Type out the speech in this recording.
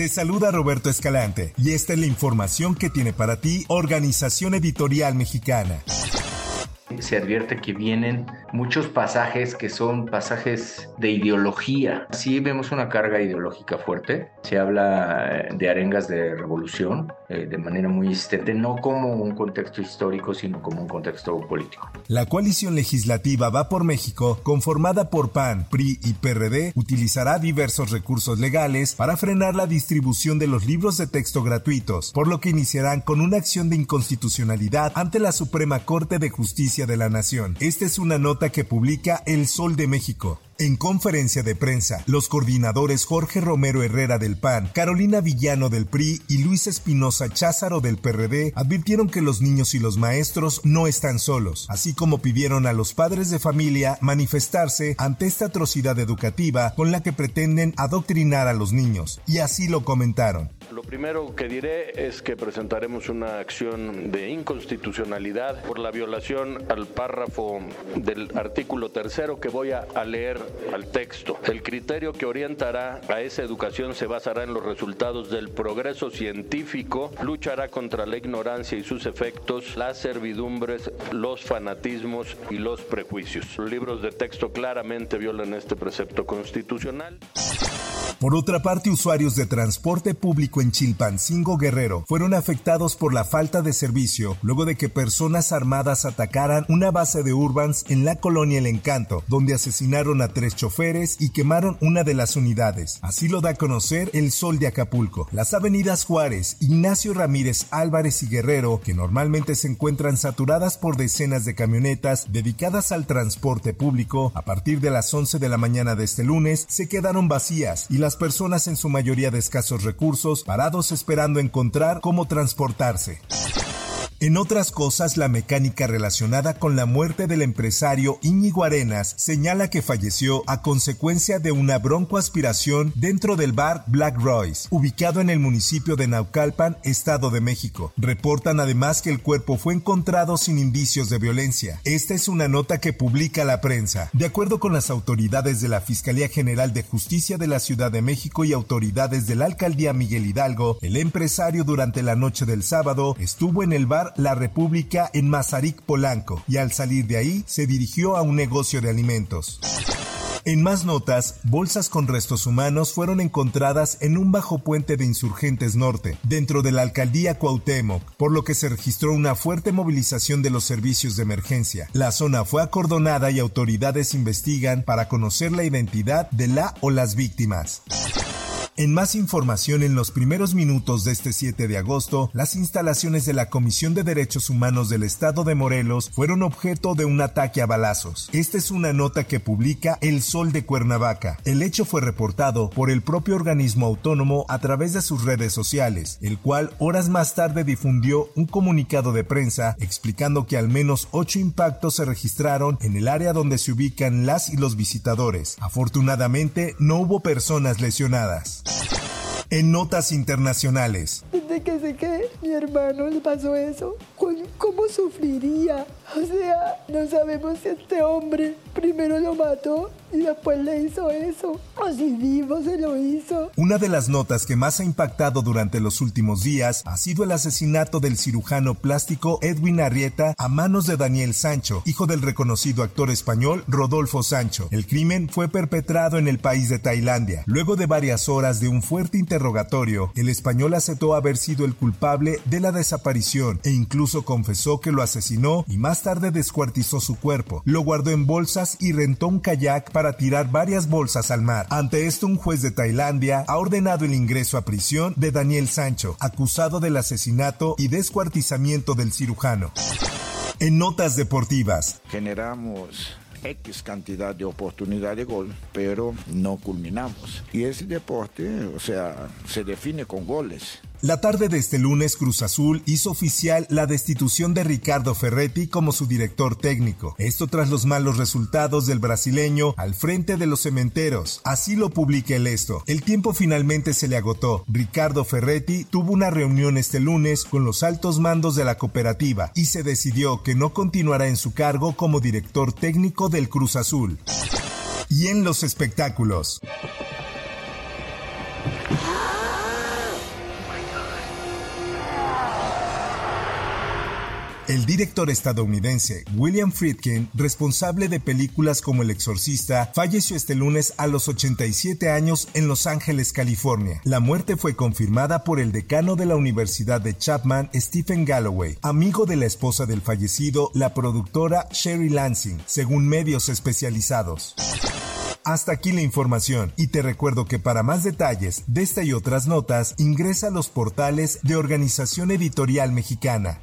Te saluda Roberto Escalante y esta es la información que tiene para ti Organización Editorial Mexicana. se advierte que vienen muchos pasajes que son pasajes de ideología. Sí vemos una carga ideológica fuerte. Se habla de arengas de revolución eh, de manera muy insistente, no como un contexto histórico, sino como un contexto político. La coalición legislativa Va por México, conformada por PAN, PRI y PRD, utilizará diversos recursos legales para frenar la distribución de los libros de texto gratuitos, por lo que iniciarán con una acción de inconstitucionalidad ante la Suprema Corte de Justicia de la Nación. Esta es una nota que publica El Sol de México. En conferencia de prensa, los coordinadores Jorge Romero Herrera del PAN, Carolina Villano del PRI y Luis Espinosa Cházaro del PRD advirtieron que los niños y los maestros no están solos, así como pidieron a los padres de familia manifestarse ante esta atrocidad educativa con la que pretenden adoctrinar a los niños, y así lo comentaron. Lo primero que diré es que presentaremos una acción de inconstitucionalidad por la violación al párrafo del artículo tercero que voy a leer al texto. El criterio que orientará a esa educación se basará en los resultados del progreso científico, luchará contra la ignorancia y sus efectos, las servidumbres, los fanatismos y los prejuicios. Los libros de texto claramente violan este precepto constitucional. Por otra parte, usuarios de transporte público en Chilpancingo Guerrero fueron afectados por la falta de servicio luego de que personas armadas atacaran una base de Urbans en la colonia El Encanto, donde asesinaron a tres choferes y quemaron una de las unidades. Así lo da a conocer el Sol de Acapulco. Las avenidas Juárez, Ignacio Ramírez Álvarez y Guerrero, que normalmente se encuentran saturadas por decenas de camionetas dedicadas al transporte público, a partir de las 11 de la mañana de este lunes se quedaron vacías y las personas en su mayoría de escasos recursos parados esperando encontrar cómo transportarse. En otras cosas, la mecánica relacionada con la muerte del empresario Íñigo Arenas señala que falleció a consecuencia de una broncoaspiración dentro del bar Black Royce, ubicado en el municipio de Naucalpan, Estado de México. Reportan además que el cuerpo fue encontrado sin indicios de violencia. Esta es una nota que publica la prensa. De acuerdo con las autoridades de la Fiscalía General de Justicia de la Ciudad de México y autoridades de la Alcaldía Miguel Hidalgo, el empresario durante la noche del sábado estuvo en el bar la República en Mazarik, Polanco, y al salir de ahí se dirigió a un negocio de alimentos. En más notas, bolsas con restos humanos fueron encontradas en un bajo puente de Insurgentes Norte, dentro de la alcaldía Cuauhtémoc, por lo que se registró una fuerte movilización de los servicios de emergencia. La zona fue acordonada y autoridades investigan para conocer la identidad de la o las víctimas. En más información, en los primeros minutos de este 7 de agosto, las instalaciones de la Comisión de Derechos Humanos del Estado de Morelos fueron objeto de un ataque a balazos. Esta es una nota que publica El Sol de Cuernavaca. El hecho fue reportado por el propio organismo autónomo a través de sus redes sociales, el cual horas más tarde difundió un comunicado de prensa explicando que al menos ocho impactos se registraron en el área donde se ubican las y los visitadores. Afortunadamente, no hubo personas lesionadas. En notas internacionales. Desde que sé que mi hermano le pasó eso, ¿cómo sufriría? O sea, no sabemos si este hombre primero lo mató y después le hizo eso. O vivo se lo hizo. Una de las notas que más ha impactado durante los últimos días ha sido el asesinato del cirujano plástico Edwin Arrieta a manos de Daniel Sancho, hijo del reconocido actor español Rodolfo Sancho. El crimen fue perpetrado en el país de Tailandia. Luego de varias horas de un fuerte interrogatorio, el español aceptó haber sido el culpable de la desaparición e incluso confesó que lo asesinó y más tarde descuartizó su cuerpo, lo guardó en bolsas y rentó un kayak para tirar varias bolsas al mar. Ante esto, un juez de Tailandia ha ordenado el ingreso a prisión de Daniel Sancho, acusado del asesinato y descuartizamiento del cirujano. En notas deportivas. Generamos X cantidad de oportunidad de gol, pero no culminamos. Y ese deporte, o sea, se define con goles. La tarde de este lunes, Cruz Azul hizo oficial la destitución de Ricardo Ferretti como su director técnico. Esto tras los malos resultados del brasileño al frente de los cementeros. Así lo publica el esto. El tiempo finalmente se le agotó. Ricardo Ferretti tuvo una reunión este lunes con los altos mandos de la cooperativa y se decidió que no continuará en su cargo como director técnico del Cruz Azul. Y en los espectáculos. El director estadounidense William Friedkin, responsable de películas como El Exorcista, falleció este lunes a los 87 años en Los Ángeles, California. La muerte fue confirmada por el decano de la Universidad de Chapman, Stephen Galloway, amigo de la esposa del fallecido, la productora Sherry Lansing, según medios especializados. Hasta aquí la información y te recuerdo que para más detalles de esta y otras notas ingresa a los portales de Organización Editorial Mexicana.